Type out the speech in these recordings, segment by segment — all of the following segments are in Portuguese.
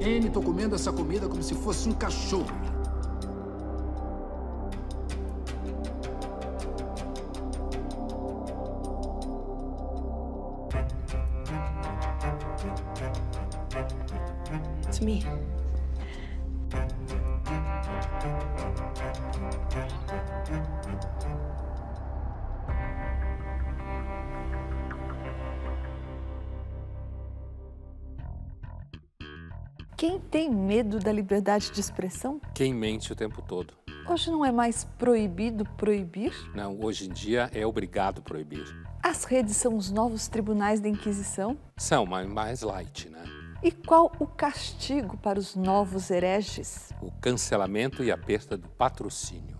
N tô comendo essa comida como se fosse um cachorro. Da liberdade de expressão? Quem mente o tempo todo. Hoje não é mais proibido proibir? Não, hoje em dia é obrigado proibir. As redes são os novos tribunais da Inquisição? São, mas mais light, né? E qual o castigo para os novos hereges? O cancelamento e a perda do patrocínio.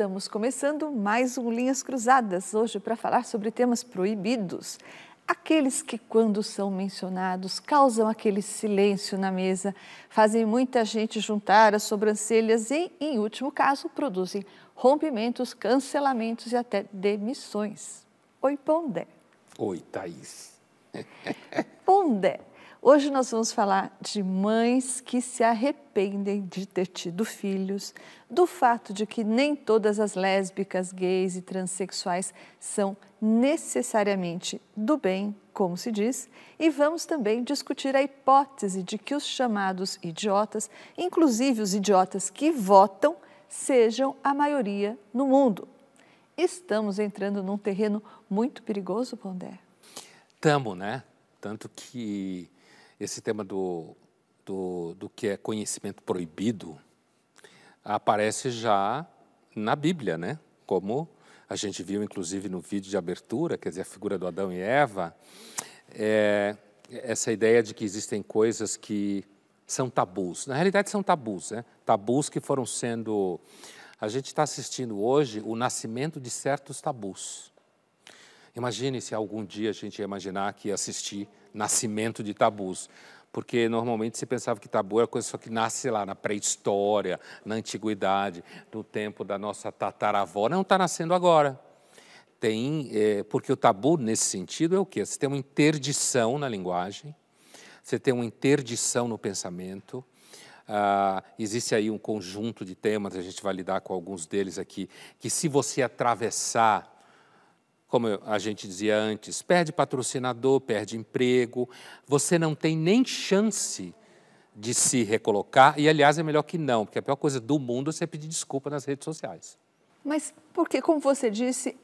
Estamos começando mais um Linhas Cruzadas, hoje para falar sobre temas proibidos. Aqueles que, quando são mencionados, causam aquele silêncio na mesa, fazem muita gente juntar as sobrancelhas e, em último caso, produzem rompimentos, cancelamentos e até demissões. Oi, Pondé. Oi, Thaís. Pondé, hoje nós vamos falar de mães que se arrependem de ter tido filhos, do fato de que nem todas as lésbicas, gays e transexuais são necessariamente do bem, como se diz, e vamos também discutir a hipótese de que os chamados idiotas, inclusive os idiotas que votam, sejam a maioria no mundo. Estamos entrando num terreno muito perigoso, Pondé. Tamo, né? Tanto que esse tema do, do, do que é conhecimento proibido aparece já na Bíblia, né? Como a gente viu inclusive no vídeo de abertura, quer dizer, a figura do Adão e Eva, é, essa ideia de que existem coisas que são tabus. Na realidade, são tabus, né? Tabus que foram sendo. A gente está assistindo hoje o nascimento de certos tabus. Imagine se algum dia a gente imaginar que assistir nascimento de tabus porque normalmente se pensava que tabu era coisa só que nasce lá na pré-história, na antiguidade, no tempo da nossa tataravó. Não está nascendo agora. Tem, é, porque o tabu nesse sentido é o quê? Você tem uma interdição na linguagem, você tem uma interdição no pensamento. Ah, existe aí um conjunto de temas, a gente vai lidar com alguns deles aqui, que se você atravessar como a gente dizia antes, perde patrocinador, perde emprego, você não tem nem chance de se recolocar, e aliás é melhor que não, porque a pior coisa do mundo é você pedir desculpa nas redes sociais. Mas porque, como você disse,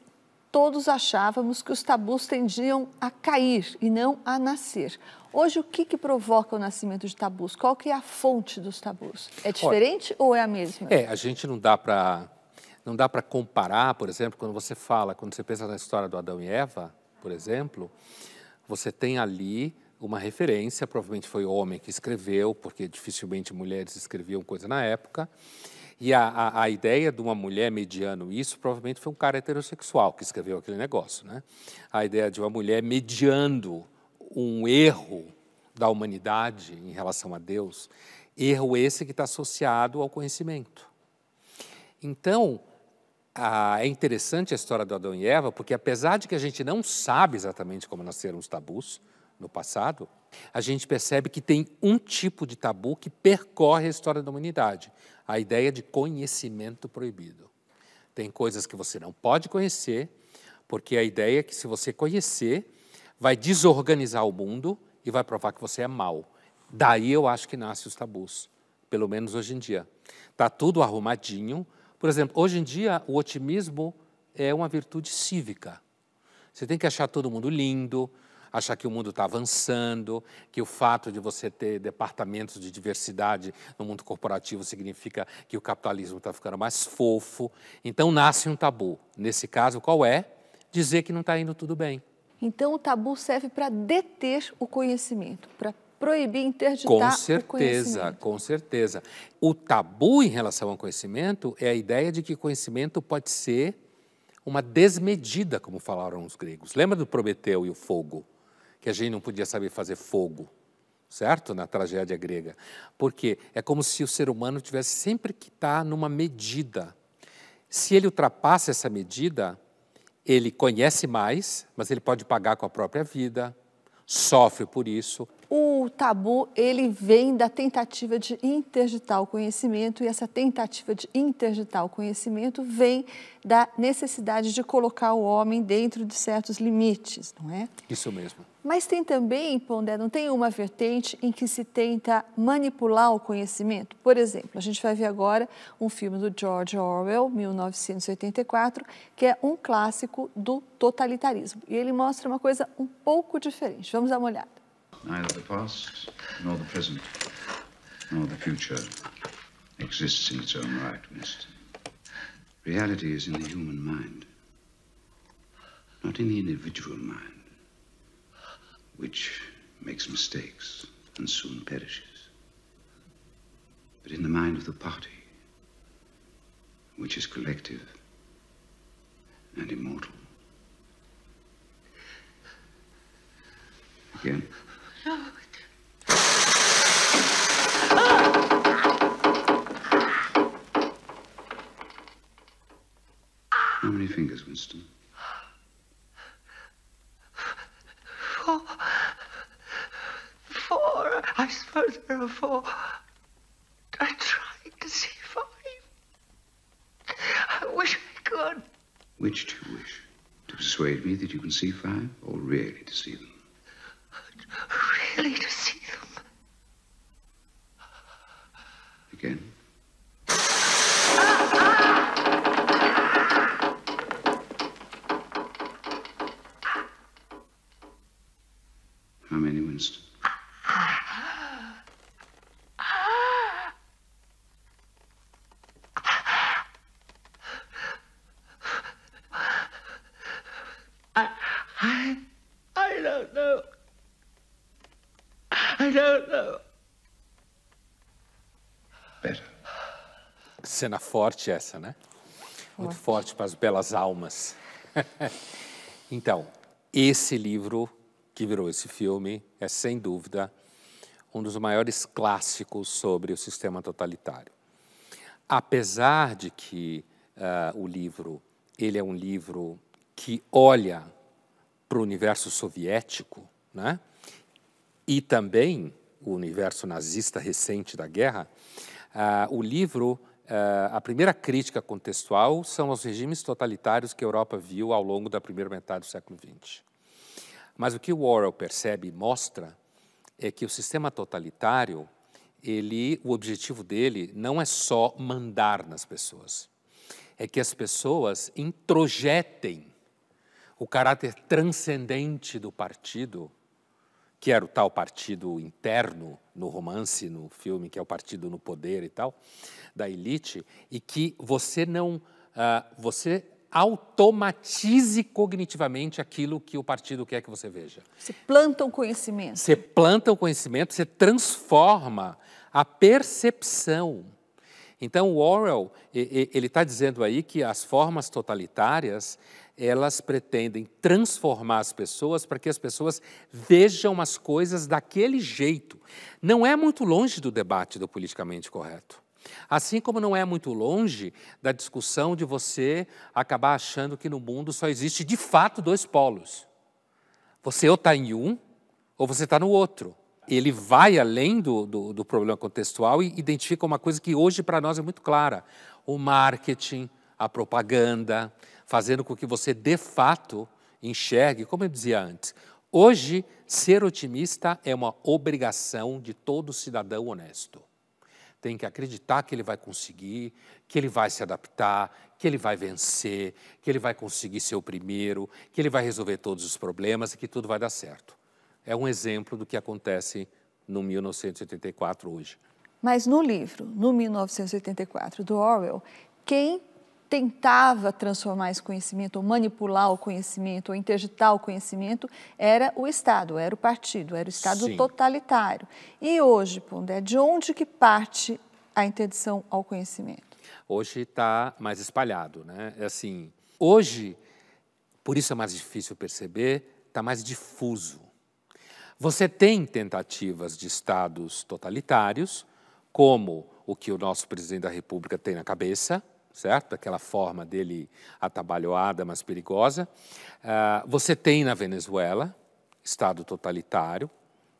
todos achávamos que os tabus tendiam a cair e não a nascer. Hoje, o que, que provoca o nascimento de tabus? Qual que é a fonte dos tabus? É diferente Olha, ou é a mesma? É, a gente não dá para não dá para comparar, por exemplo, quando você fala, quando você pensa na história do Adão e Eva, por exemplo, você tem ali uma referência, provavelmente foi homem que escreveu, porque dificilmente mulheres escreviam coisa na época. E a, a, a, ideia de uma mulher mediando isso provavelmente foi um cara heterossexual que escreveu aquele negócio. Né? A ideia de uma mulher mediando um erro da humanidade em relação a Deus, erro esse que está associado ao conhecimento. Então, ah, é interessante a história do Adão e Eva, porque apesar de que a gente não sabe exatamente como nasceram os tabus no passado, a gente percebe que tem um tipo de tabu que percorre a história da humanidade: a ideia de conhecimento proibido. Tem coisas que você não pode conhecer, porque a ideia é que se você conhecer, vai desorganizar o mundo e vai provar que você é mau. Daí eu acho que nascem os tabus, pelo menos hoje em dia. Está tudo arrumadinho, por exemplo, hoje em dia, o otimismo é uma virtude cívica. Você tem que achar todo mundo lindo, achar que o mundo está avançando, que o fato de você ter departamentos de diversidade no mundo corporativo significa que o capitalismo está ficando mais fofo. Então nasce um tabu. Nesse caso, qual é? Dizer que não está indo tudo bem. Então o tabu serve para deter o conhecimento, para proibir, interditar com certeza, Com certeza. O tabu em relação ao conhecimento é a ideia de que conhecimento pode ser uma desmedida, como falaram os gregos. Lembra do Prometeu e o fogo? Que a gente não podia saber fazer fogo. certo? Na tragédia grega. Porque é como se o ser humano tivesse sempre que estar numa medida. Se ele ultrapassa essa medida, ele conhece mais, mas ele pode pagar com a própria vida, sofre por isso. O tabu, ele vem da tentativa de interditar o conhecimento e essa tentativa de interditar o conhecimento vem da necessidade de colocar o homem dentro de certos limites, não é? Isso mesmo. Mas tem também, Pondé, não tem uma vertente em que se tenta manipular o conhecimento? Por exemplo, a gente vai ver agora um filme do George Orwell, 1984, que é um clássico do totalitarismo. E ele mostra uma coisa um pouco diferente. Vamos dar uma olhada. Neither the past, nor the present, nor the future exists in its own right, Winston. Reality is in the human mind, not in the individual mind. which makes mistakes and soon perishes, but in the mind of the party, which is collective and immortal. Again? How many fingers, Winston? Four. Four. I suppose there are four. I tried to see five. I wish I could. Which do you wish? To persuade me that you can see five, or really to see them? Forte essa, né? Muito forte para as belas almas. então, esse livro que virou esse filme é, sem dúvida, um dos maiores clássicos sobre o sistema totalitário. Apesar de que uh, o livro ele é um livro que olha para o universo soviético, né? e também o universo nazista recente da guerra, uh, o livro, a primeira crítica contextual são os regimes totalitários que a Europa viu ao longo da primeira metade do século XX. Mas o que o Orwell percebe e mostra é que o sistema totalitário, ele, o objetivo dele não é só mandar nas pessoas, é que as pessoas introjetem o caráter transcendente do partido que era o tal partido interno no romance, no filme, que é o partido no poder e tal, da elite, e que você não, uh, você automatize cognitivamente aquilo que o partido quer que você veja. Você planta o conhecimento. Você planta o conhecimento, você transforma a percepção. Então, o Orwell, ele está dizendo aí que as formas totalitárias, elas pretendem transformar as pessoas para que as pessoas vejam as coisas daquele jeito. Não é muito longe do debate do politicamente correto. Assim como não é muito longe da discussão de você acabar achando que no mundo só existe de fato dois polos. Você ou está em um, ou você está no outro. Ele vai além do, do, do problema contextual e identifica uma coisa que hoje para nós é muito clara: o marketing, a propaganda, fazendo com que você, de fato, enxergue, como eu dizia antes, hoje, ser otimista é uma obrigação de todo cidadão honesto. Tem que acreditar que ele vai conseguir, que ele vai se adaptar, que ele vai vencer, que ele vai conseguir ser o primeiro, que ele vai resolver todos os problemas e que tudo vai dar certo. É um exemplo do que acontece no 1984 hoje. Mas no livro, no 1984, do Orwell, quem tentava transformar esse conhecimento, ou manipular o conhecimento, ou interditar o conhecimento, era o Estado, era o partido, era o Estado Sim. totalitário. E hoje, Pondé, de onde que parte a interdição ao conhecimento? Hoje está mais espalhado, né? É assim, hoje, por isso é mais difícil perceber, está mais difuso. Você tem tentativas de estados totalitários, como o que o nosso presidente da República tem na cabeça, certo? Aquela forma dele atabalhoada, mas perigosa. Uh, você tem na Venezuela, Estado totalitário,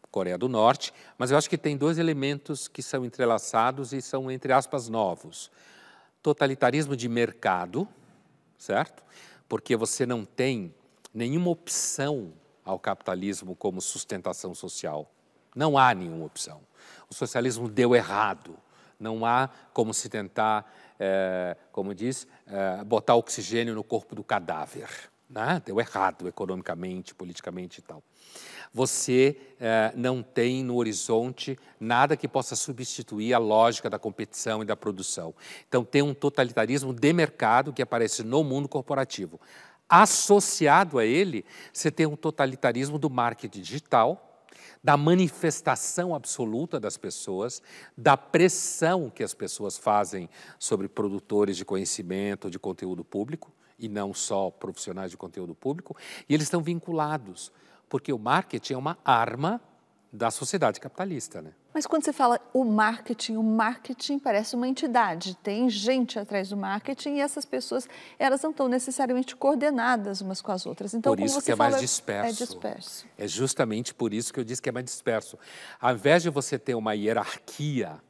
Coreia do Norte, mas eu acho que tem dois elementos que são entrelaçados e são, entre aspas, novos. Totalitarismo de mercado, certo? Porque você não tem nenhuma opção ao capitalismo como sustentação social. Não há nenhuma opção. O socialismo deu errado. Não há como se tentar, é, como diz, é, botar oxigênio no corpo do cadáver. Né? Deu errado economicamente, politicamente e tal. Você é, não tem no horizonte nada que possa substituir a lógica da competição e da produção. Então, tem um totalitarismo de mercado que aparece no mundo corporativo. Associado a ele, você tem um totalitarismo do marketing digital, da manifestação absoluta das pessoas, da pressão que as pessoas fazem sobre produtores de conhecimento, de conteúdo público, e não só profissionais de conteúdo público, e eles estão vinculados, porque o marketing é uma arma da sociedade capitalista, né? Mas quando você fala o marketing, o marketing parece uma entidade, tem gente atrás do marketing e essas pessoas, elas não estão necessariamente coordenadas umas com as outras. Então, por isso que é fala, mais disperso. É disperso. É justamente por isso que eu disse que é mais disperso. Ao invés de você ter uma hierarquia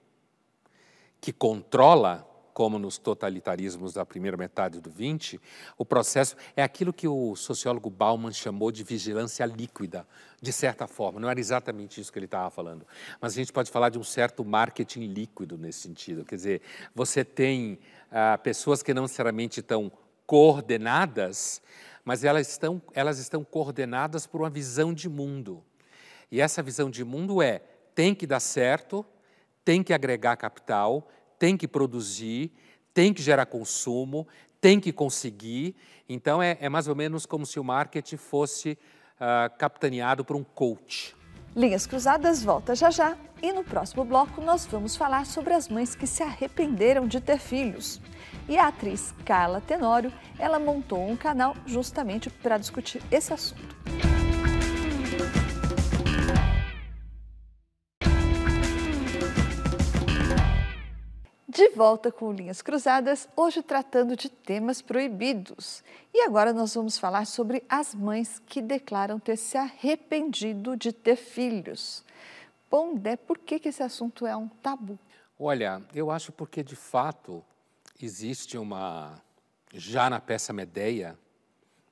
que controla como nos totalitarismos da primeira metade do 20, o processo é aquilo que o sociólogo Bauman chamou de vigilância líquida, de certa forma. Não era exatamente isso que ele estava falando, mas a gente pode falar de um certo marketing líquido nesse sentido. Quer dizer, você tem ah, pessoas que não necessariamente estão coordenadas, mas elas estão, elas estão coordenadas por uma visão de mundo. E essa visão de mundo é: tem que dar certo, tem que agregar capital, tem que produzir, tem que gerar consumo, tem que conseguir. Então, é, é mais ou menos como se o marketing fosse uh, capitaneado por um coach. Linhas Cruzadas volta já já e no próximo bloco nós vamos falar sobre as mães que se arrependeram de ter filhos. E a atriz Carla Tenório, ela montou um canal justamente para discutir esse assunto. Volta com Linhas Cruzadas, hoje tratando de temas proibidos. E agora nós vamos falar sobre as mães que declaram ter se arrependido de ter filhos. Pondé, por que, que esse assunto é um tabu? Olha, eu acho porque de fato existe uma. Já na peça Medeia,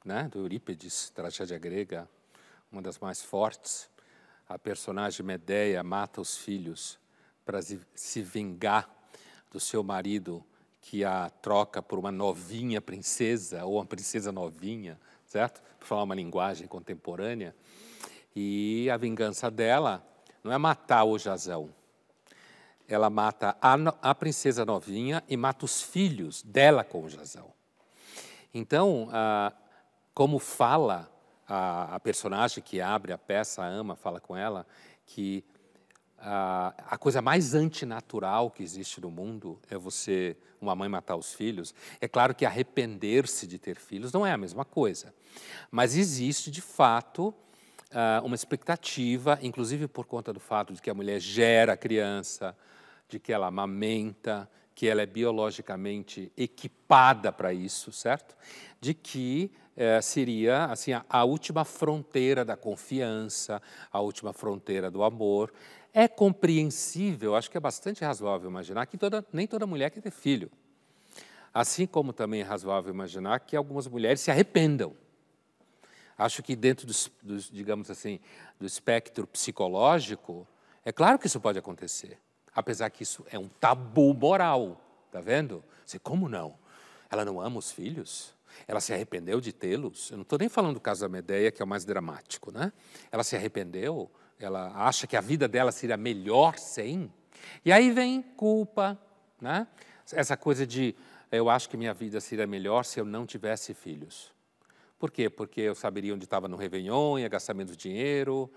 né, do Eurípides, tragédia grega, uma das mais fortes, a personagem Medeia mata os filhos para se vingar do seu marido que a troca por uma novinha princesa ou uma princesa novinha, certo? Para falar uma linguagem contemporânea. E a vingança dela não é matar o Jazão. Ela mata a, a princesa novinha e mata os filhos dela com o Jazão. Então, ah, como fala a, a personagem que abre a peça, a ama, fala com ela, que a, coisa mais antinatural que existe no mundo é você, uma mãe, matar os filhos. É claro que arrepender-se de ter filhos não é a mesma coisa, mas existe de fato uh, uma expectativa, inclusive por conta do fato de que a mulher gera a criança, de que ela amamenta, que ela é biologicamente equipada para isso, certo? De que eh, seria assim a, a última fronteira da confiança, a última fronteira do amor. É compreensível, acho que é bastante razoável imaginar que toda, nem toda mulher quer ter filho. Assim como também é razoável imaginar que algumas mulheres se arrependam. Acho que dentro dos, dos, digamos assim, do espectro psicológico, é claro que isso pode acontecer. Apesar que isso é um tabu moral, tá vendo? Você, como não? Ela não ama os filhos? Ela se arrependeu de tê-los? Eu não estou nem falando do caso da Medeia, que é o mais dramático, né? Ela se arrependeu? ela acha que a vida dela seria melhor sem. E aí vem culpa, né? essa coisa de eu acho que minha vida seria melhor se eu não tivesse filhos. Por quê? Porque eu saberia onde estava no Réveillon, ia gastar menos dinheiro,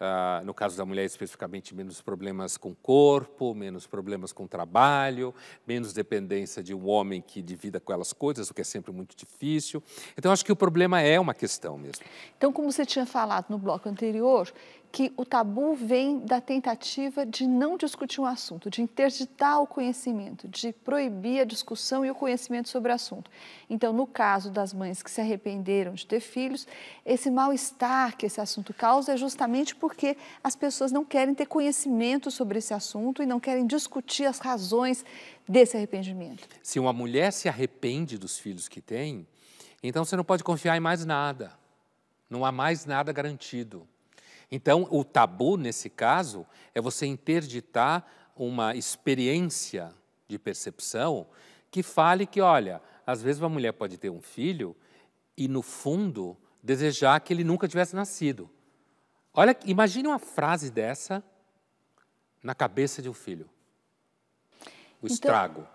Uh, no caso da mulher, especificamente, menos problemas com o corpo, menos problemas com o trabalho, menos dependência de um homem que divida com elas coisas, o que é sempre muito difícil. Então, acho que o problema é uma questão mesmo. Então, como você tinha falado no bloco anterior, que o tabu vem da tentativa de não discutir um assunto, de interditar o conhecimento, de proibir a discussão e o conhecimento sobre o assunto. Então, no caso das mães que se arrependeram de ter filhos, esse mal-estar que esse assunto causa é justamente porque as pessoas não querem ter conhecimento sobre esse assunto e não querem discutir as razões desse arrependimento. Se uma mulher se arrepende dos filhos que tem, então você não pode confiar em mais nada. Não há mais nada garantido. Então, o tabu, nesse caso, é você interditar uma experiência de percepção que fale que, olha, às vezes uma mulher pode ter um filho e, no fundo, desejar que ele nunca tivesse nascido. Olha, imagine uma frase dessa na cabeça de um filho. O então, estrago.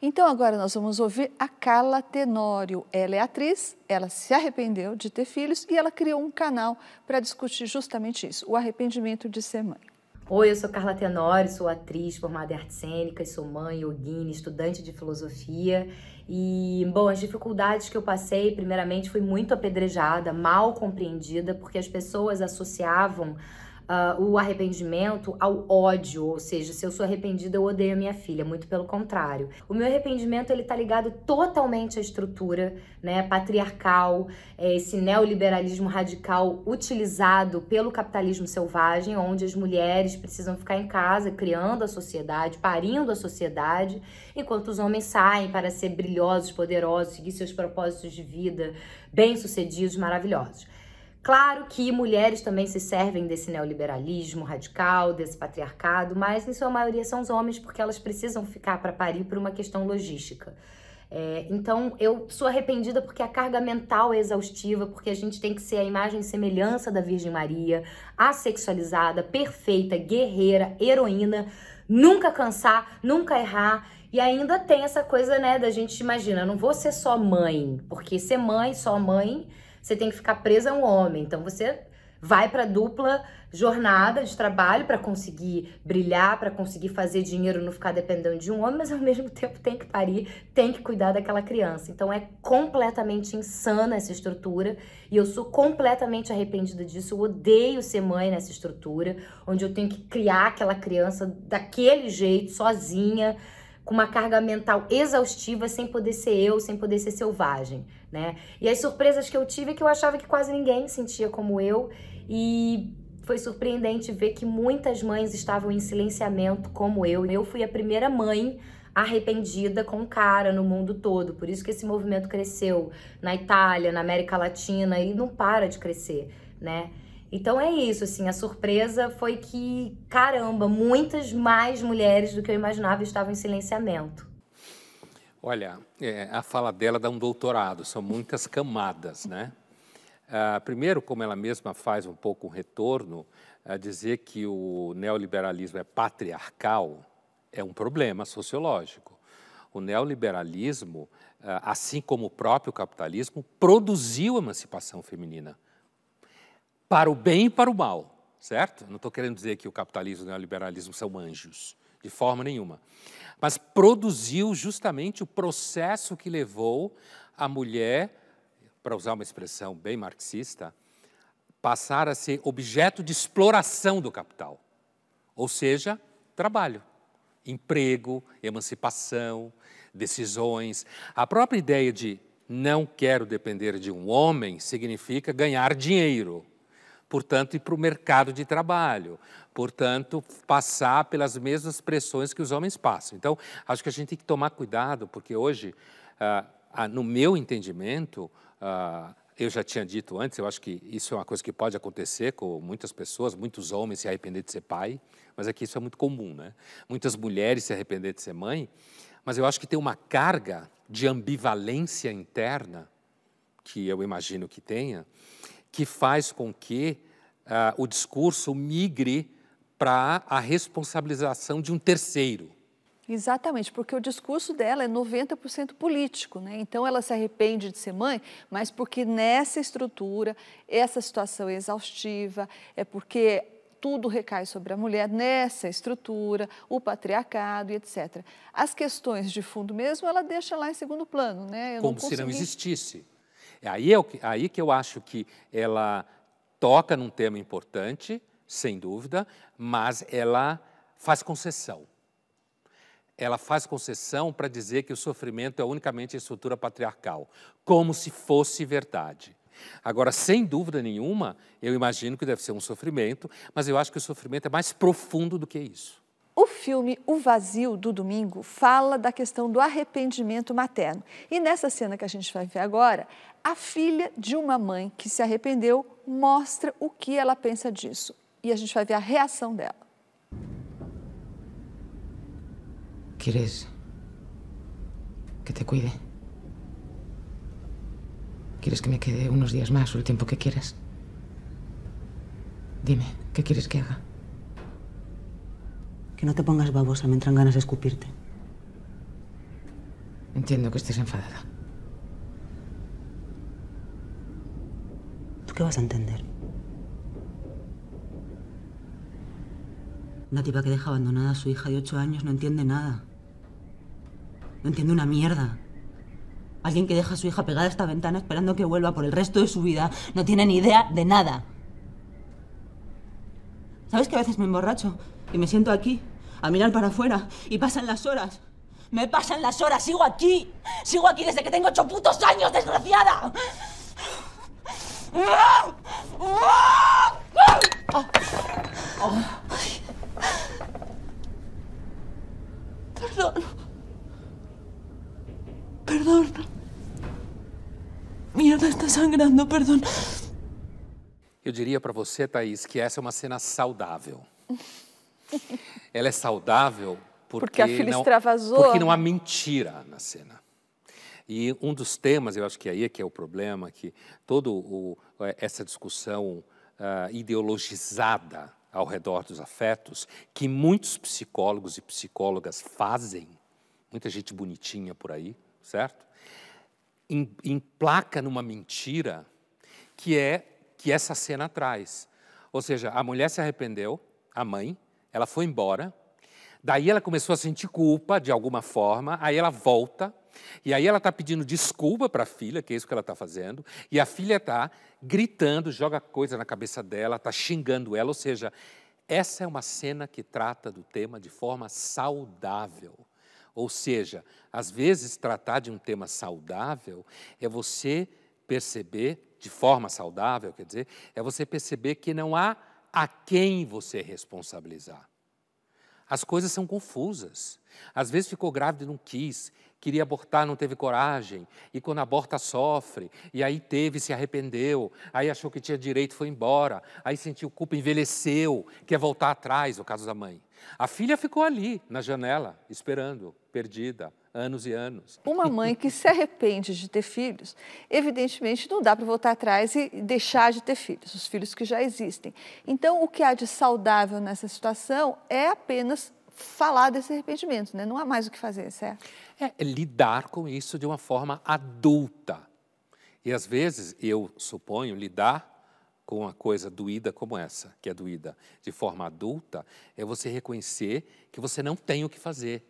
Então agora nós vamos ouvir a Carla Tenório. Ela é atriz, ela se arrependeu de ter filhos e ela criou um canal para discutir justamente isso, o arrependimento de ser mãe. Oi, eu sou Carla Tenório, sou atriz formada em artes cênicas, sou mãe, yogini, estudante de filosofia. E, bom, as dificuldades que eu passei, primeiramente, fui muito apedrejada, mal compreendida, porque as pessoas associavam uh, o arrependimento ao ódio, ou seja, se eu sou arrependida, eu odeio a minha filha, muito pelo contrário. O meu arrependimento ele tá ligado totalmente à estrutura, né, patriarcal, é, esse neoliberalismo radical utilizado pelo capitalismo selvagem, onde as mulheres precisam ficar em casa criando a sociedade, parindo a sociedade, enquanto os homens saem para ser brilhosos, poderosos, seguir seus propósitos de vida, bem-sucedidos, maravilhosos. Claro que mulheres também se servem desse neoliberalismo radical, desse patriarcado, mas em sua maioria são os homens porque elas precisam ficar para parir por uma questão logística. É, então eu sou arrependida porque a carga mental é exaustiva, porque a gente tem que ser a imagem e semelhança da Virgem Maria, assexualizada, perfeita, guerreira, heroína, nunca cansar, nunca errar. E ainda tem essa coisa, né, da gente imagina, não vou ser só mãe, porque ser mãe, só mãe você tem que ficar presa a um homem. Então você vai para dupla jornada de trabalho para conseguir brilhar, para conseguir fazer dinheiro, não ficar dependendo de um homem, mas ao mesmo tempo tem que parir, tem que cuidar daquela criança. Então é completamente insana essa estrutura e eu sou completamente arrependida disso. Eu odeio ser mãe nessa estrutura, onde eu tenho que criar aquela criança daquele jeito, sozinha com uma carga mental exaustiva, sem poder ser eu, sem poder ser selvagem, né? E as surpresas que eu tive é que eu achava que quase ninguém sentia como eu e foi surpreendente ver que muitas mães estavam em silenciamento como eu. Eu fui a primeira mãe arrependida com cara no mundo todo. Por isso que esse movimento cresceu na Itália, na América Latina e não para de crescer, né? Então é isso, assim, a surpresa foi que, caramba, muitas mais mulheres do que eu imaginava estavam em silenciamento. Olha, é, a fala dela dá um doutorado, são muitas camadas, né? Ah, primeiro, como ela mesma faz um pouco um retorno, a dizer que o neoliberalismo é patriarcal é um problema sociológico. O neoliberalismo, ah, assim como o próprio capitalismo, produziu emancipação feminina para o bem e para o mal, certo? Não estou querendo dizer que o capitalismo e o neoliberalismo são anjos, de forma nenhuma. Mas produziu justamente o processo que levou a mulher, para usar uma expressão bem marxista, passar a ser objeto de exploração do capital. Ou seja, trabalho, emprego, emancipação, decisões. A própria ideia de não quero depender de um homem significa ganhar dinheiro portanto, ir para o mercado de trabalho, portanto, passar pelas mesmas pressões que os homens passam. Então, acho que a gente tem que tomar cuidado, porque hoje, ah, ah, no meu entendimento, ah, eu já tinha dito antes, eu acho que isso é uma coisa que pode acontecer com muitas pessoas, muitos homens se arrepender de ser pai, mas aqui isso é muito comum, né? Muitas mulheres se arrepender de ser mãe, mas eu acho que tem uma carga de ambivalência interna, que eu imagino que tenha, que faz com que uh, o discurso migre para a responsabilização de um terceiro. Exatamente, porque o discurso dela é 90% político, né? Então ela se arrepende de ser mãe, mas porque nessa estrutura, essa situação é exaustiva, é porque tudo recai sobre a mulher nessa estrutura, o patriarcado e etc. As questões de fundo mesmo, ela deixa lá em segundo plano, né? Eu Como não consegui... se não existisse. É aí, é aí que eu acho que ela toca num tema importante, sem dúvida, mas ela faz concessão. Ela faz concessão para dizer que o sofrimento é unicamente a estrutura patriarcal, como se fosse verdade. Agora, sem dúvida nenhuma, eu imagino que deve ser um sofrimento, mas eu acho que o sofrimento é mais profundo do que isso. O filme O Vazio do Domingo fala da questão do arrependimento materno. E nessa cena que a gente vai ver agora, a filha de uma mãe que se arrependeu mostra o que ela pensa disso. E a gente vai ver a reação dela. ¿Quieres que te cuide? ¿Quieres que me quede unos días más o el tiempo que quieras? Dime, ¿qué quieres que haga? Que no te pongas babosa, me entran ganas de escupirte. Entiendo que estés enfadada. ¿Tú qué vas a entender? Una tipa que deja abandonada a su hija de ocho años no entiende nada. No entiende una mierda. Alguien que deja a su hija pegada a esta ventana esperando que vuelva por el resto de su vida no tiene ni idea de nada. ¿Sabes que a veces me emborracho y me siento aquí, a mirar para afuera, y pasan las horas? Me pasan las horas, sigo aquí. Sigo aquí desde que tengo ocho putos años, desgraciada. Perdón. Perdón. Mierda, está sangrando, perdón. Eu diria para você, Thaís, que essa é uma cena saudável. Ela é saudável porque, Porque a filha não, extravasou. porque não há mentira na cena. E um dos temas, eu acho que aí é que é o problema, que toda essa discussão ah, ideologizada ao redor dos afetos, que muitos psicólogos e psicólogas fazem, muita gente bonitinha por aí, certo? Em- Emplaca numa mentira que é que essa cena traz. Ou seja, a mulher se arrependeu, a mãe, ela foi embora, daí ela começou a sentir culpa de alguma forma, aí ela volta, e aí ela está pedindo desculpa para a filha, que é isso que ela está fazendo, e a filha está gritando, joga coisa na cabeça dela, está xingando ela, ou seja, essa é uma cena que trata do tema de forma saudável. Ou seja, às vezes tratar de um tema saudável é você perceber, de forma saudável, quer dizer, é você perceber que não há a quem você responsabilizar. As coisas são confusas. Às vezes ficou grávida e não quis, queria abortar, não teve coragem, e quando aborta sofre, e aí teve, se arrependeu, aí achou que tinha direito, foi embora, aí sentiu culpa, envelheceu, quer voltar atrás, o caso da mãe. A filha ficou ali, na janela, esperando, perdida, anos e anos. Uma mãe que se arrepende de ter filhos, evidentemente não dá para voltar atrás e deixar de ter filhos, os filhos que já existem. Então, o que há de saudável nessa situação é apenas falar desse arrependimento, né? não há mais o que fazer, certo? É, é lidar com isso de uma forma adulta. E às vezes, eu suponho, lidar com uma coisa doída como essa, que é doída de forma adulta, é você reconhecer que você não tem o que fazer.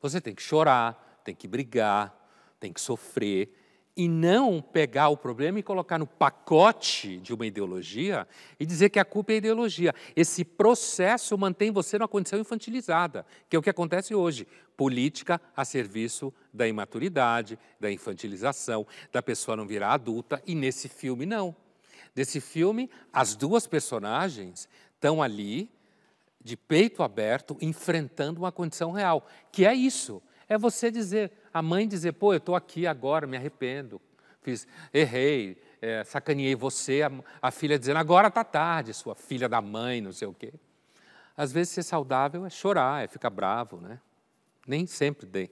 Você tem que chorar, tem que brigar, tem que sofrer, e não pegar o problema e colocar no pacote de uma ideologia e dizer que a culpa é a ideologia. Esse processo mantém você numa condição infantilizada, que é o que acontece hoje. Política a serviço da imaturidade, da infantilização, da pessoa não virar adulta, e nesse filme não. Nesse filme, as duas personagens estão ali, de peito aberto, enfrentando uma condição real, que é isso. É você dizer, a mãe dizer, pô, eu estou aqui agora, me arrependo, fiz, errei, é, sacaneei você, a, a filha dizendo, agora está tarde, sua filha da mãe, não sei o quê. Às vezes ser saudável é chorar, é ficar bravo, né? Nem sempre tem,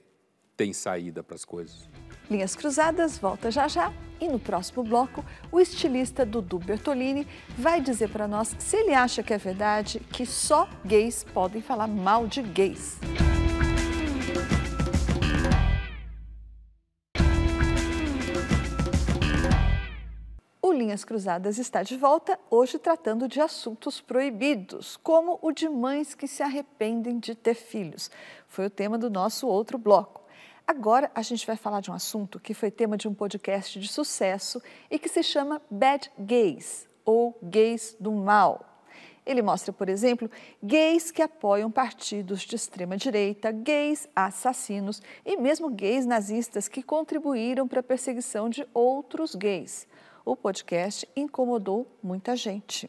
tem saída para as coisas. Linhas Cruzadas volta já já e no próximo bloco o estilista Dudu Bertolini vai dizer para nós se ele acha que é verdade que só gays podem falar mal de gays. O Linhas Cruzadas está de volta, hoje tratando de assuntos proibidos, como o de mães que se arrependem de ter filhos. Foi o tema do nosso outro bloco. Agora a gente vai falar de um assunto que foi tema de um podcast de sucesso e que se chama Bad Gays, ou Gays do Mal. Ele mostra, por exemplo, gays que apoiam partidos de extrema-direita, gays assassinos e mesmo gays nazistas que contribuíram para a perseguição de outros gays. O podcast incomodou muita gente.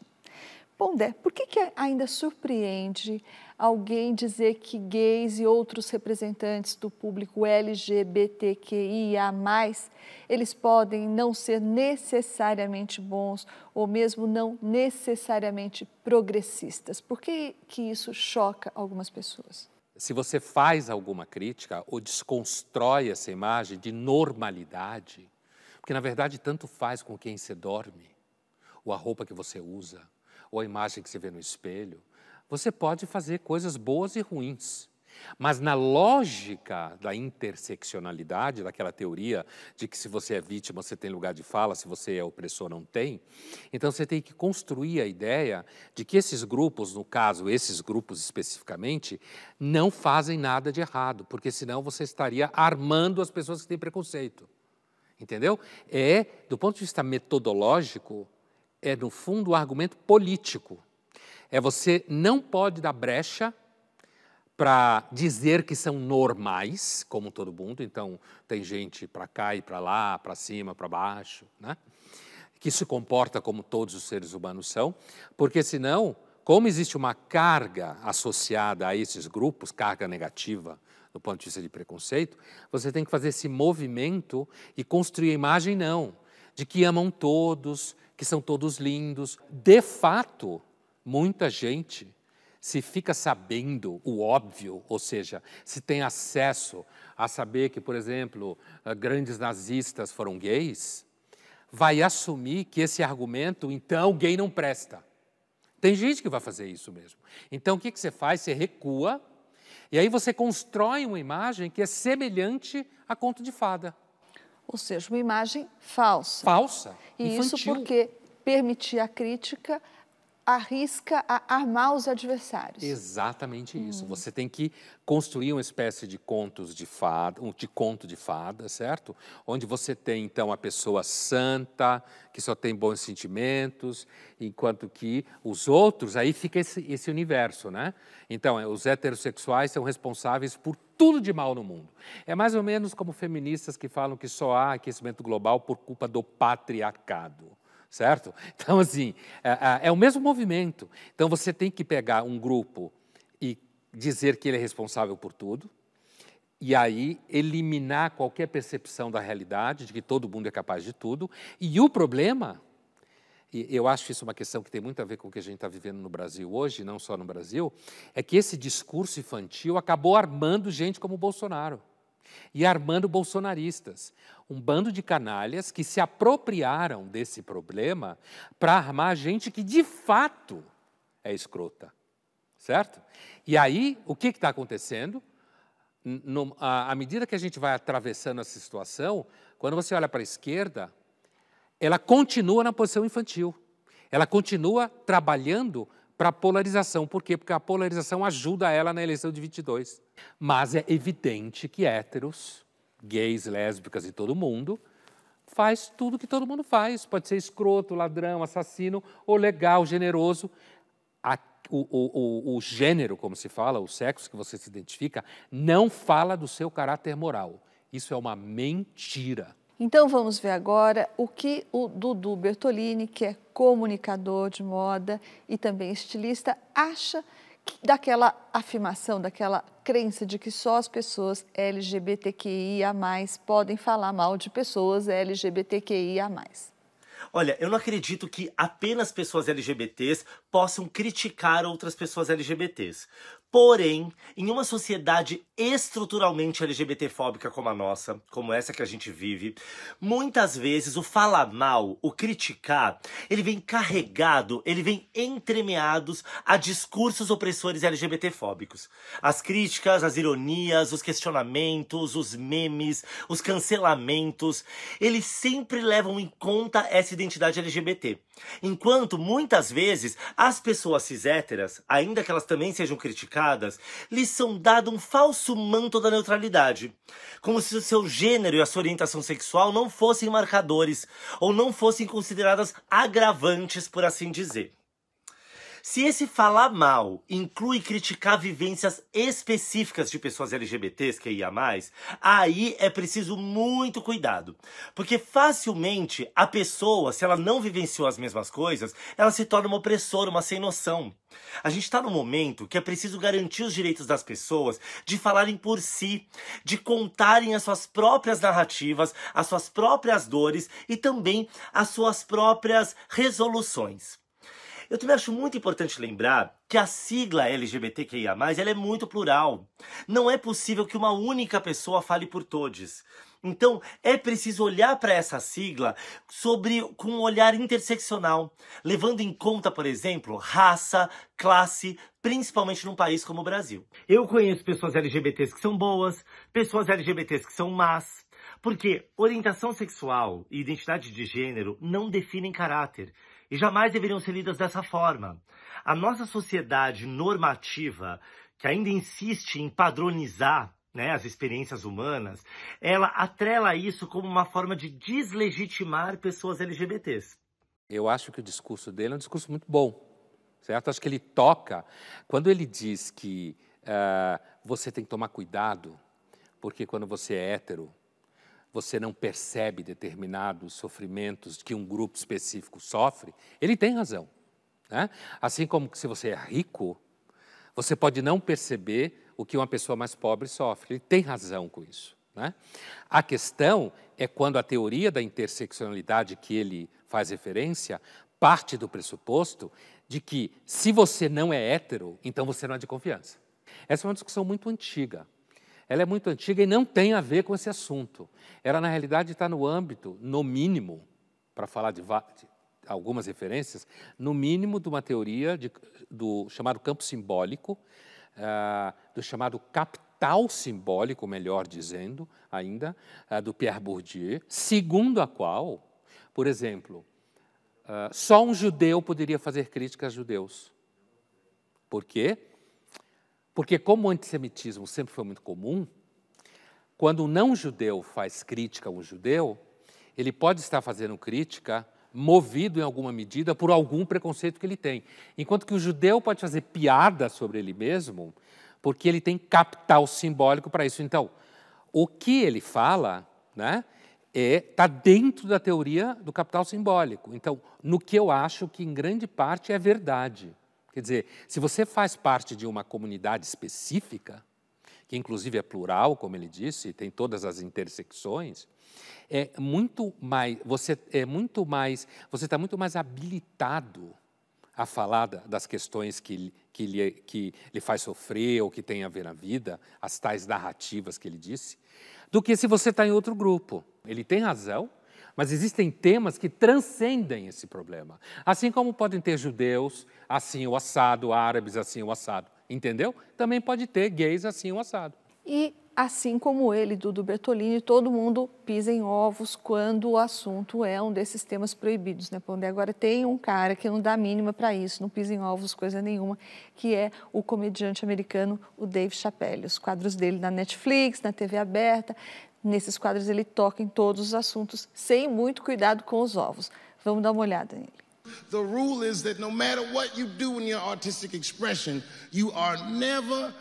Pondé, por que, que ainda surpreende alguém dizer que gays e outros representantes do público LGBTQIA+, eles podem não ser necessariamente bons ou mesmo não necessariamente progressistas? Por que, que isso choca algumas pessoas? Se você faz alguma crítica ou desconstrói essa imagem de normalidade, porque na verdade tanto faz com quem você dorme, ou a roupa que você usa, ou a imagem que você vê no espelho, você pode fazer coisas boas e ruins. Mas na lógica da interseccionalidade, daquela teoria de que se você é vítima, você tem lugar de fala, se você é opressor, não tem, então você tem que construir a ideia de que esses grupos, no caso, esses grupos especificamente, não fazem nada de errado, porque senão você estaria armando as pessoas que têm preconceito. Entendeu? É, do ponto de vista metodológico, é, no fundo, um argumento político. É você não pode dar brecha para dizer que são normais, como todo mundo, então tem gente para cá e para lá, para cima, para baixo, né? que se comporta como todos os seres humanos são, porque senão, como existe uma carga associada a esses grupos, carga negativa, do ponto de vista de preconceito, você tem que fazer esse movimento e construir a imagem, não, de que amam todos, que são todos lindos. De fato, muita gente se fica sabendo o óbvio, ou seja, se tem acesso a saber que, por exemplo, ah, grandes nazistas foram gays, vai assumir que esse argumento, então, gay não presta. Tem gente que vai fazer isso mesmo. Então, o que, que você faz? Você recua, e aí você constrói uma imagem que é semelhante a conto de fada. Ou seja, uma imagem falsa. Falsa. E infantil. isso porque permitir a crítica arrisca a armar os adversários. Exatamente isso. Hum. Você tem que construir uma espécie de contos de fada, de conto de fada, certo? Onde você tem então a pessoa santa, que só tem bons sentimentos, enquanto que os outros, aí fica esse, esse universo, né? Então, é, os heterossexuais são responsáveis por tudo de mal no mundo. É mais ou menos como feministas que falam que só há aquecimento global por culpa do patriarcado certo? Então, assim, é, é, é, o mesmo movimento. Então, você tem que pegar um grupo e dizer que ele é responsável por tudo, e aí eliminar qualquer percepção da realidade, de que todo mundo é capaz de tudo. E o problema, e eu acho isso uma questão que tem muito a ver com o que a gente está vivendo no Brasil hoje, não só no Brasil, é que esse discurso infantil acabou armando gente como Bolsonaro e armando bolsonaristas, um bando de canalhas que se apropriaram desse problema para armar gente que de fato é escrota, certo? E aí, o que está acontecendo? No, à medida que a gente vai atravessando essa situação, quando você olha para a esquerda, ela continua na posição infantil. Ela continua trabalhando para a polarização. Por quê? Porque a polarização ajuda ela na eleição de 22. Mas é evidente que héteros, gays, lésbicas e todo mundo faz tudo que todo mundo faz. Pode ser escroto, ladrão, assassino, ou legal, generoso. A, o, o, o, o gênero, como se fala, o sexo que você se identifica, não fala do seu caráter moral. Isso é uma mentira. Então vamos ver agora o que o Dudu Bertolini, que é comunicador de moda e também estilista, acha daquela afirmação, daquela crença de que só as pessoas LGBTQIA+, podem falar mal de pessoas LGBTQIA+. Olha, eu não acredito que apenas pessoas LGBTs possam criticar outras pessoas LGBTs. Porém, em uma sociedade estruturalmente LGBTfóbica como a nossa, como essa que a gente vive, muitas vezes o falar mal, o criticar, ele vem carregado, ele vem entremeados a discursos opressores LGBTfóbicos. As críticas, as ironias, os questionamentos, os memes, os cancelamentos, eles sempre levam em conta essa identidade LGBT. Enquanto muitas vezes as pessoas cis ainda que elas também sejam criticadas, lhes são dado um falso manto da neutralidade, como se o seu gênero e a sua orientação sexual não fossem marcadores ou não fossem consideradas agravantes, por assim dizer. Se esse falar mal inclui criticar vivências específicas de pessoas LGBTs que ia mais, aí é preciso muito cuidado. Porque facilmente a pessoa, se ela não vivenciou as mesmas coisas, ela se torna uma opressora, uma sem noção. A gente está num momento que é preciso garantir os direitos das pessoas de falarem por si, de contarem as suas próprias narrativas, as suas próprias dores e também as suas próprias resoluções. Eu também acho muito importante lembrar que a sigla LGBTQIA+, ela é muito plural. Não é possível que uma única pessoa fale por todos. Então, é preciso olhar para essa sigla sobre com um olhar interseccional, levando em conta, por exemplo, raça, classe, principalmente num país como o Brasil. Eu conheço pessoas LGBTs que são boas, pessoas LGBTs que são más, porque orientação sexual e identidade de gênero não definem caráter e jamais deveriam ser lidas dessa forma. A nossa sociedade normativa, que ainda insiste em padronizar né, as experiências humanas, ela atrela isso como uma forma de deslegitimar pessoas LGBTs. Eu acho que o discurso dele é um discurso muito bom, certo? Acho que ele toca, quando ele diz que uh, você tem que tomar cuidado, porque quando você é hétero, você não percebe determinados sofrimentos que um grupo específico sofre, ele tem razão. Né? Assim como se você é rico, você pode não perceber o que uma pessoa mais pobre sofre. Ele tem razão com isso. Né? A questão é quando a teoria da interseccionalidade que ele faz referência parte do pressuposto de que se você não é hétero, então você não é de confiança. Essa é uma discussão muito antiga. Ela é muito antiga e não tem a ver com esse assunto. Ela, na realidade, está no âmbito, no mínimo, para falar de, algumas referências, no mínimo de uma teoria de, do chamado campo simbólico, uh, do chamado capital simbólico, melhor dizendo ainda, uh, do Pierre Bourdieu, segundo a qual, por exemplo, uh, só um judeu poderia fazer críticas a judeus. Por quê? Porque, como o antissemitismo sempre foi muito comum, quando um não-judeu faz crítica a um judeu, ele pode estar fazendo crítica movido em alguma medida por algum preconceito que ele tem. Enquanto que o judeu pode fazer piada sobre ele mesmo, porque ele tem capital simbólico para isso. Então, o que ele fala, né, está é, dentro da teoria do capital simbólico. Então, no que eu acho que em grande parte é verdade. Quer dizer, se você faz parte de uma comunidade específica, que inclusive é plural, como ele disse, tem todas as intersecções, é muito mais, você é muito mais, você está muito mais habilitado a falar das questões que, que, lhe, que lhe faz sofrer ou que tem a ver na vida, as tais narrativas que ele disse, do que se você está em outro grupo. Ele tem razão, mas existem temas que transcendem esse problema. Assim como podem ter judeus assim o assado, árabes assim o assado, entendeu? Também pode ter gays assim o assado. E assim como ele, Dudu Bertolini, todo mundo pisa em ovos quando o assunto é um desses temas proibidos, né? Porque agora tem um cara que não dá mínima para isso, não pisa em ovos coisa nenhuma, que é o comediante americano, o Dave Chappelle. Os quadros dele na Netflix, na TV aberta, Nesses quadros ele toca em todos os assuntos, sem muito cuidado com os ovos. Vamos dar uma olhada nele. The rule is that no matter what you do in your artistic expression, you are never,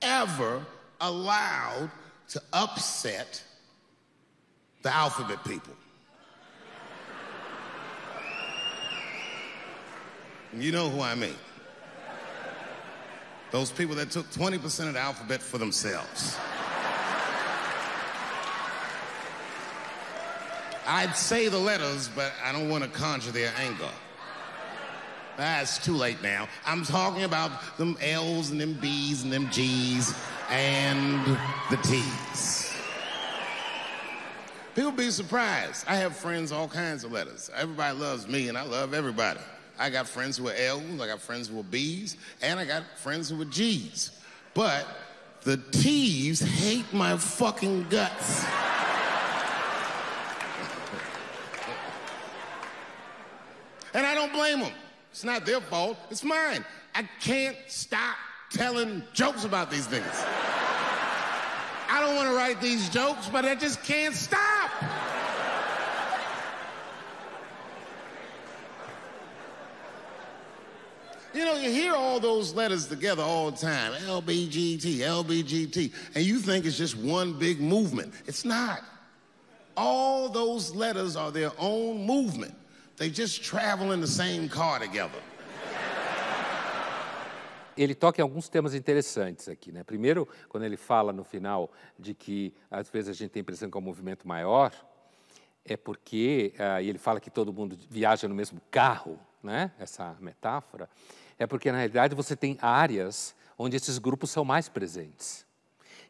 ever allowed to upset the alphabet people. You know who I mean. Those people that took 20% of the alphabet for themselves. I'd say the letters, but I don't want to conjure their anger. That's too late now. I'm talking about them L's and them B's and them G's and the T's. People be surprised. I have friends, all kinds of letters. Everybody loves me, and I love everybody. I got friends who are L's, I got friends who are B's, and I got friends who are G's. But the T's hate my fucking guts. And I don't blame them. It's not their fault, it's mine. I can't stop telling jokes about these things. I don't want to write these jokes, but I just can't stop. You know, you hear all those letters together all the time LBGT, LBGT, and you think it's just one big movement. It's not. All those letters are their own movement, they just travel in the same car together. Ele toca em alguns temas interessantes aqui, né? Primeiro, quando ele fala no final de que às vezes a gente tem a impressão que é um movimento maior, é porque, uh, e ele fala que todo mundo viaja no mesmo carro, né? Essa metáfora, é porque na realidade você tem áreas onde esses grupos são mais presentes,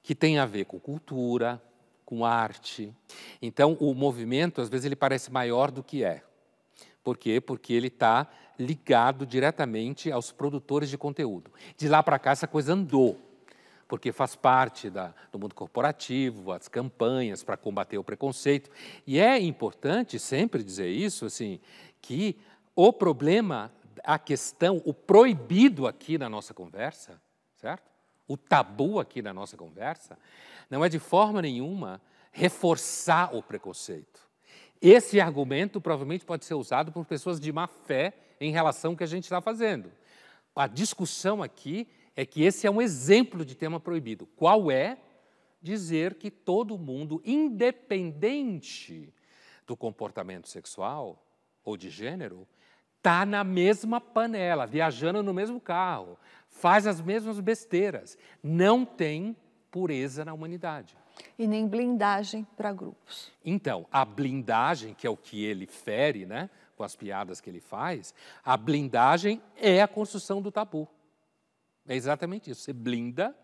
que tem a ver com cultura, com arte. Então, o movimento às vezes ele parece maior do que é. Por quê? Porque ele está ligado diretamente aos produtores de conteúdo. De lá para cá, essa coisa andou, porque faz parte da, do mundo corporativo, as campanhas para combater o preconceito. E é importante sempre dizer isso, assim, que o problema, a questão, o proibido aqui na nossa conversa, certo? O tabu aqui na nossa conversa, não é de forma nenhuma reforçar o preconceito. Esse argumento provavelmente pode ser usado por pessoas de má fé em relação ao que a gente está fazendo. A discussão aqui é que esse é um exemplo de tema proibido. Qual é? Dizer que todo mundo, independente do comportamento sexual ou de gênero, está na mesma panela, viajando no mesmo carro, faz as mesmas besteiras. Não tem pureza na humanidade. E nem blindagem para grupos. Então, a blindagem, que é o que ele fere, né? com as piadas que ele faz, a blindagem é a construção do tabu. É exatamente isso. Você blinda,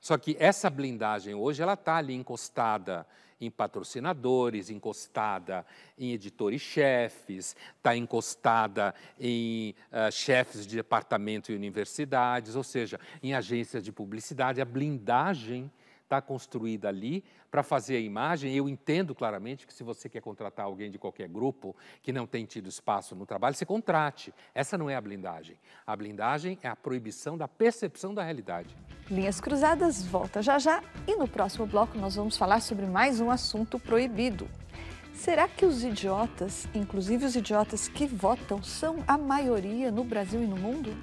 só que essa blindagem hoje ela está ali encostada em patrocinadores, encostada em editores-chefes, está encostada em uh, chefes de departamento e universidades, ou seja, em agências de publicidade. A blindagem está construída ali para fazer a imagem. Eu entendo claramente que se você quer contratar alguém de qualquer grupo que não tem tido espaço no trabalho, você contrate. Essa não é a blindagem. A blindagem é a proibição da percepção da realidade. Linhas Cruzadas volta já já e no próximo bloco nós vamos falar sobre mais um assunto proibido. Será que os idiotas, inclusive os idiotas que votam, são a maioria no Brasil e no mundo?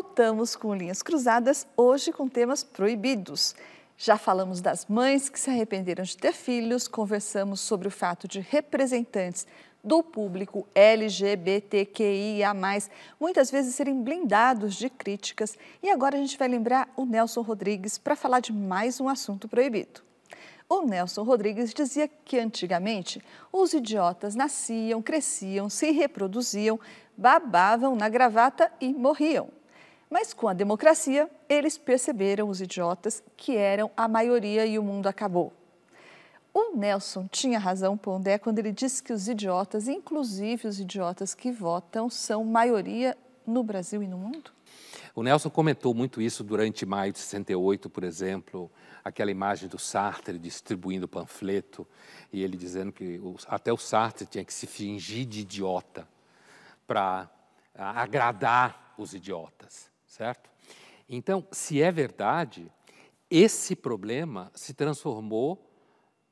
Voltamos com Linhas Cruzadas, hoje com temas proibidos. Já falamos das mães que se arrependeram de ter filhos, conversamos sobre o fato de representantes do público LGBTQIA, muitas vezes serem blindados de críticas. E agora a gente vai lembrar o Nelson Rodrigues para falar de mais um assunto proibido. O Nelson Rodrigues dizia que antigamente os idiotas nasciam, cresciam, se reproduziam, babavam na gravata e morriam. Mas com a democracia, eles perceberam, os idiotas, que eram a maioria e o mundo acabou. O Nelson tinha razão, Pondé, quando ele disse que os idiotas, inclusive os idiotas que votam, são maioria no Brasil e no mundo? O Nelson comentou muito isso durante maio de 68, por exemplo, aquela imagem do Sartre distribuindo panfleto e ele dizendo que até o Sartre tinha que se fingir de idiota para agradar os idiotas certo? Então, se é verdade, esse problema se transformou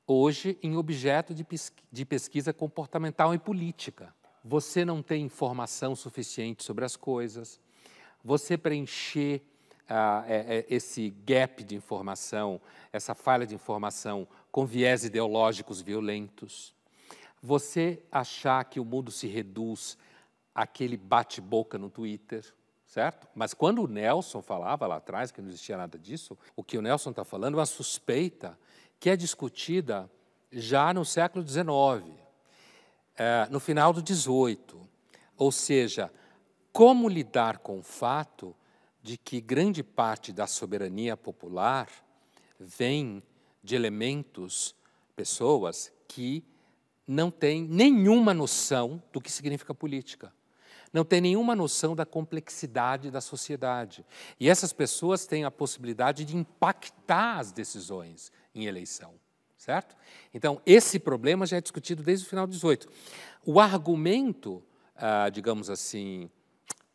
hoje em objeto de, de pesquisa comportamental e política. Você não tem informação suficiente sobre as coisas, você preencher ah, é, é, esse gap de informação, essa falha de informação com viés ideológicos violentos, você achar que o mundo se reduz àquele bate-boca no Twitter, certo? Mas quando o Nelson falava lá atrás que não existia nada disso, o que o Nelson está falando é uma suspeita que é discutida já no século XIX, é, no final do XVIII. Ou seja, como lidar com o fato de que grande parte da soberania popular vem de elementos, pessoas que não têm nenhuma noção do que significa política não tem nenhuma noção da complexidade da sociedade. E essas pessoas têm a possibilidade de impactar as decisões em eleição, certo? Então, esse problema já é discutido desde o final de 18. O argumento, ah, digamos assim,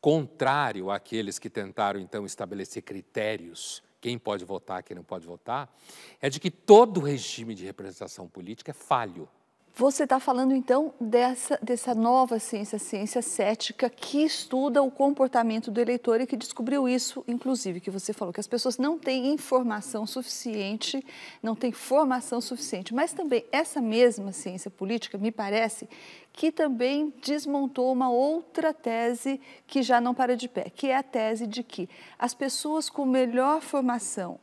contrário àqueles que tentaram, então, estabelecer critérios quem pode votar, quem não pode votar, é de que todo regime de representação política é falho. Você está falando então dessa, dessa nova ciência, ciência cética, que estuda o comportamento do eleitor e que descobriu isso, inclusive, que você falou, que as pessoas não têm informação suficiente, não têm formação suficiente. Mas também essa mesma ciência política, me parece, que também desmontou uma outra tese que já não para de pé, que é a tese de que as pessoas com melhor formação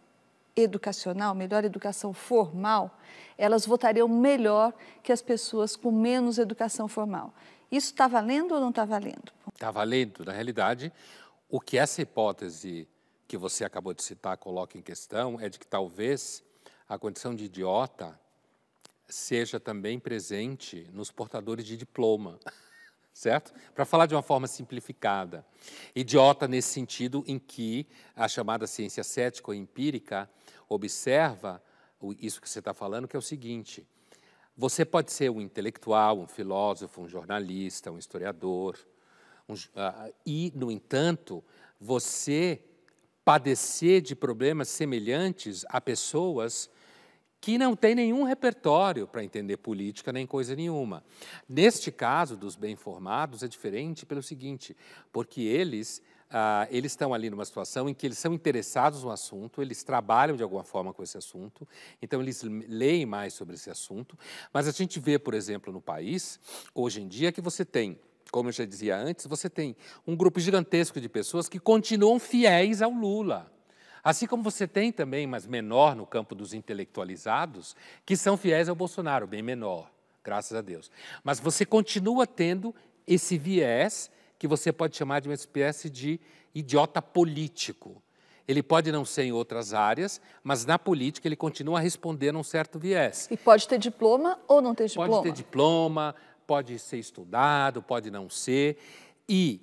educacional, melhor educação formal, elas votariam melhor que as pessoas com menos educação formal. Isso está valendo ou não está valendo? Está valendo. Na realidade, o que essa hipótese que você acabou de citar coloca em questão é de que talvez a condição de idiota seja também presente nos portadores de diploma, certo? Para falar de uma forma simplificada. Idiota nesse sentido em que a chamada ciência cética ou empírica observa isso que você está falando, que é o seguinte: você pode ser um intelectual, um filósofo, um jornalista, um historiador, um, uh, e, no entanto, você padecer de problemas semelhantes a pessoas que não têm nenhum repertório para entender política nem coisa nenhuma. Neste caso dos bem informados é diferente pelo seguinte, porque eles ah, eles estão ali numa situação em que eles são interessados no assunto, eles trabalham de alguma forma com esse assunto, então eles leem mais sobre esse assunto. Mas a gente vê, por exemplo, no país, hoje em dia, que você tem como eu já dizia antes, você tem um grupo gigantesco de pessoas que continuam fiéis ao Lula. Assim como você tem também, mas menor no campo dos intelectualizados, que são fiéis ao Bolsonaro, bem menor, graças a Deus. Mas você continua tendo esse viés que você pode chamar de uma espécie de idiota político. Ele pode não ser em outras áreas, mas na política ele continua a responder a um certo viés. E pode ter diploma ou não ter diploma? Pode ter diploma, pode ser estudado, pode não ser. E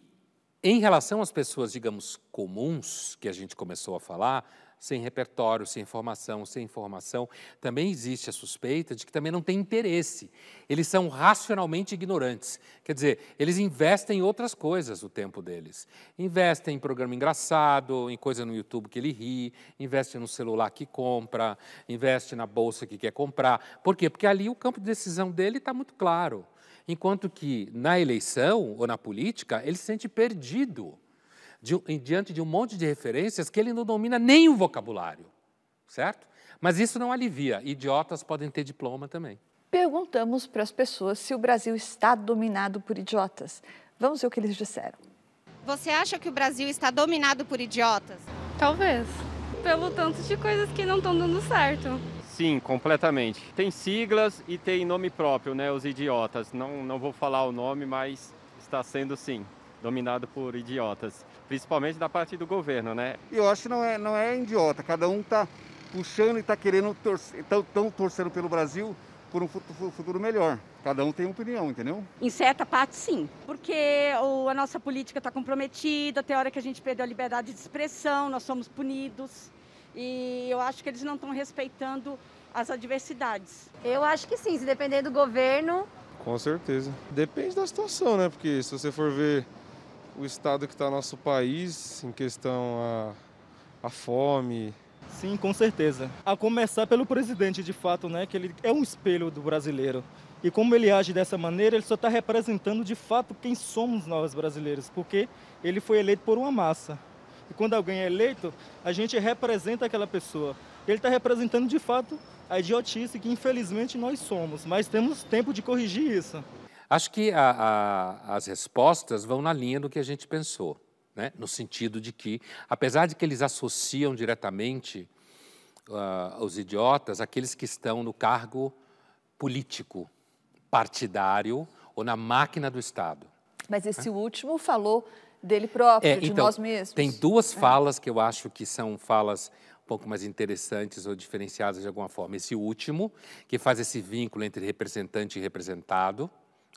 em relação às pessoas, digamos, comuns, que a gente começou a falar, sem repertório, sem informação, sem informação, também existe a suspeita de que também não tem interesse. Eles são racionalmente ignorantes. Quer dizer, eles investem em outras coisas o tempo deles. Investem em programa engraçado, em coisa no YouTube que ele ri, investe no celular que compra, investe na bolsa que quer comprar. Por quê? Porque ali o campo de decisão dele está muito claro. Enquanto que na eleição ou na política, ele se sente perdido de, diante de um monte de referências que ele não domina nem o vocabulário, certo? Mas isso não alivia. Idiotas podem ter diploma também. Perguntamos para as pessoas se o Brasil está dominado por idiotas. Vamos ver o que eles disseram. Você acha que o Brasil está dominado por idiotas? Talvez. Pelo tanto de coisas que não estão dando certo. Sim, completamente. Tem siglas e tem nome próprio, né? Os idiotas. Não, não vou falar o nome, mas está sendo sim dominado por idiotas principalmente da parte do governo, né? Eu acho que não é, não é idiota, cada um está puxando e está querendo torcer, tão, torcendo pelo Brasil por um futuro melhor. Cada um tem uma opinião, entendeu? Em certa parte, sim. Porque o, a nossa política está comprometida, tem hora que a gente perdeu a liberdade de expressão, nós somos punidos. E eu acho que eles não estão respeitando as adversidades. Eu acho que sim, se depender do governo. Com certeza. Depende da situação, né? Porque se você for ver o estado que está nosso país em questão a, a fome. Sim, com certeza. A começar pelo presidente, de fato, né, que ele é um espelho do brasileiro. E como ele age dessa maneira, ele só está representando de fato quem somos nós brasileiros, porque ele foi eleito por uma massa. E quando alguém é eleito, a gente representa aquela pessoa. Ele está representando de fato a idiotice que infelizmente nós somos, mas temos tempo de corrigir isso. Acho que a, a, as respostas vão na linha do que a gente pensou, né? no sentido de que, apesar de que eles associam diretamente uh, os idiotas àqueles que estão no cargo político, partidário ou na máquina do Estado. Mas esse último falou dele próprio, é, de então, nós mesmos. Tem duas é. falas que eu acho que são falas um pouco mais interessantes ou diferenciadas de alguma forma. Esse último, que faz esse vínculo entre representante e representado,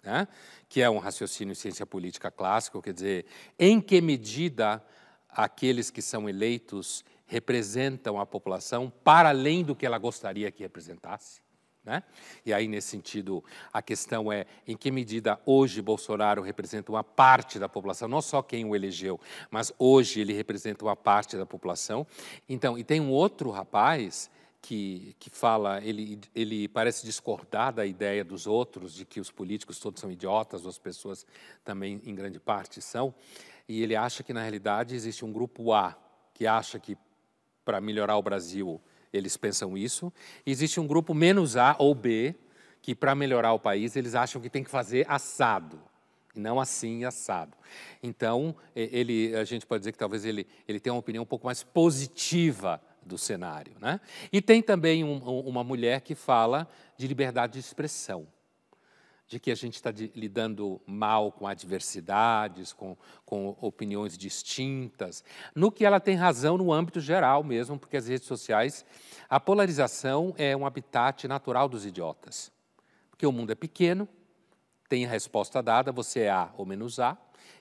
né? que é um raciocínio em ciência política clássico, quer dizer, em que medida aqueles que são eleitos representam a população para além do que ela gostaria que representasse. Né? E aí, nesse sentido, a questão é em que medida hoje Bolsonaro representa uma parte da população, não só quem o elegeu, mas hoje ele representa uma parte da população. Então, e tem um outro rapaz que, que fala, ele, ele parece discordar da ideia dos outros, de que os políticos todos são idiotas, ou as pessoas também, em grande parte, são, e ele acha que, na realidade, existe um grupo A, que acha que para melhorar o Brasil eles pensam isso, existe um grupo menos A ou B, que para melhorar o país eles acham que tem que fazer assado, e não assim assado. Então, ele, a gente pode dizer que talvez ele, ele tenha uma opinião um pouco mais positiva do cenário. Né? E tem também um, uma mulher que fala de liberdade de expressão, de que a gente está lidando mal com adversidades, com, com opiniões distintas, no que ela tem razão no âmbito geral mesmo, porque as redes sociais, a polarização é um habitat natural dos idiotas. Porque o mundo é pequeno, tem a resposta dada, você é A ou menos A,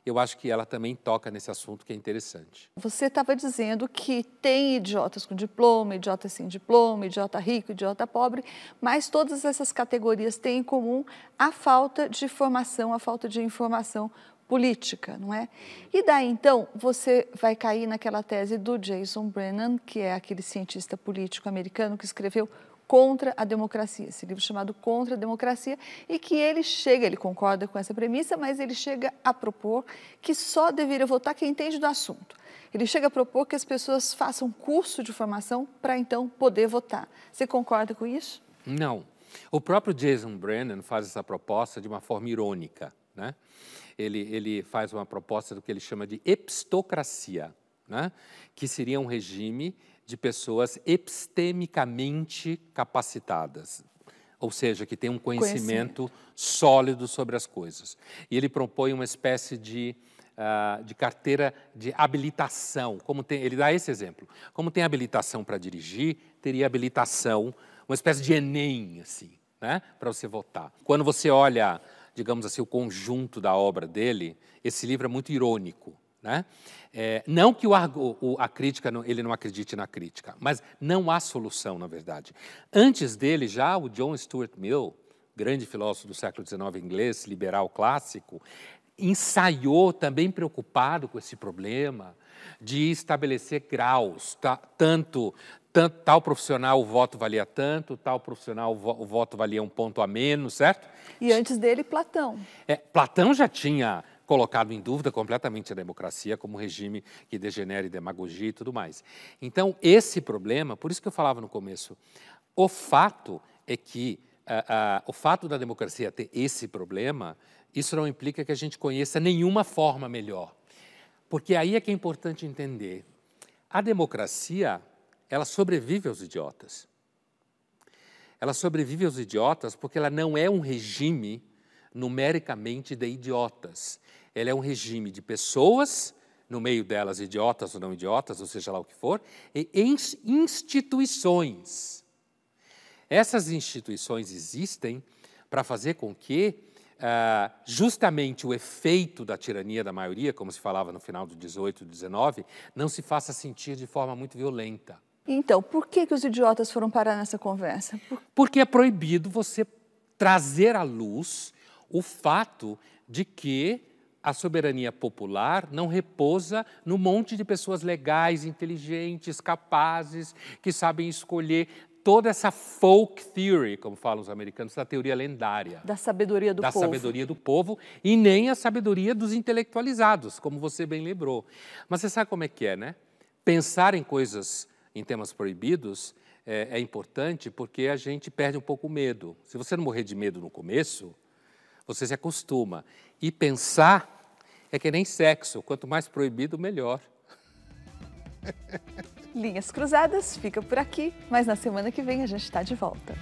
eu acho que ela também toca nesse assunto que é interessante. Você estava dizendo que tem idiotas com diploma, idiota sem diploma, idiota rico, idiota pobre, mas todas essas categorias têm em comum a falta de formação, a falta de informação política, não é? E daí então você vai cair naquela tese do Jason Brennan, que é aquele cientista político americano que escreveu contra a democracia, esse livro chamado Contra a Democracia, e que ele chega, ele concorda com essa premissa, mas ele chega a propor que só deveria votar quem entende do assunto. Ele chega a propor que as pessoas façam curso de formação para então poder votar. Você concorda com isso? Não. O próprio Jason Brennan faz essa proposta de uma forma irônica. Né? Ele, ele faz uma proposta do que ele chama de epistocracia, né? que seria um regime de pessoas epistemicamente capacitadas, ou seja, que têm um conhecimento, conhecimento. sólido sobre as coisas. E ele propõe uma espécie de, uh, de carteira de habilitação. Como tem, ele dá esse exemplo. Como tem habilitação para dirigir, teria habilitação, uma espécie de Enem, assim, né, para você votar. Quando você olha, digamos assim, o conjunto da obra dele, esse livro é muito irônico. Né? É, não que o, o, a crítica, não, ele não acredite na crítica, mas não há solução, na verdade. Antes dele, já o John Stuart Mill, grande filósofo do século XIX inglês, liberal clássico, ensaiou, também preocupado com esse problema, de estabelecer graus, tá, tanto, tal profissional o voto valia tanto, tal profissional o voto valia um ponto a menos, certo? E antes dele, Platão. É, Platão já tinha colocado em dúvida completamente a democracia como regime que degenere demagogia e tudo mais. Então, esse problema, por isso que eu falava no começo, o fato é que uh, uh, o fato da democracia ter esse problema, isso não implica que a gente conheça nenhuma forma melhor. Porque aí é que é importante entender. A democracia, ela sobrevive aos idiotas. Ela sobrevive aos idiotas porque ela não é um regime numericamente de idiotas. Ele é um regime de pessoas, no meio delas idiotas ou não idiotas, ou seja lá o que for, e instituições. Essas instituições existem para fazer com que Uh, justamente o efeito da tirania da maioria, como se falava no final do 18 e 19, não se faça sentir de forma muito violenta. Então, por que, que os idiotas foram parar nessa conversa? Por... Porque é proibido você trazer à luz o fato de que a soberania popular não repousa no monte de pessoas legais, inteligentes, capazes, que sabem escolher toda essa folk theory, como falam os americanos, da teoria lendária. Da sabedoria do da povo. Da sabedoria do povo e nem a sabedoria dos intelectualizados, como você bem lembrou. Mas você sabe como é que é, né? Pensar em coisas, em temas proibidos, é, é importante porque a gente perde um pouco o medo. Se você não morrer de medo no começo, você se acostuma. E pensar é que nem sexo, quanto mais proibido, melhor. Linhas Cruzadas fica por aqui, mas na semana que vem a gente está de volta.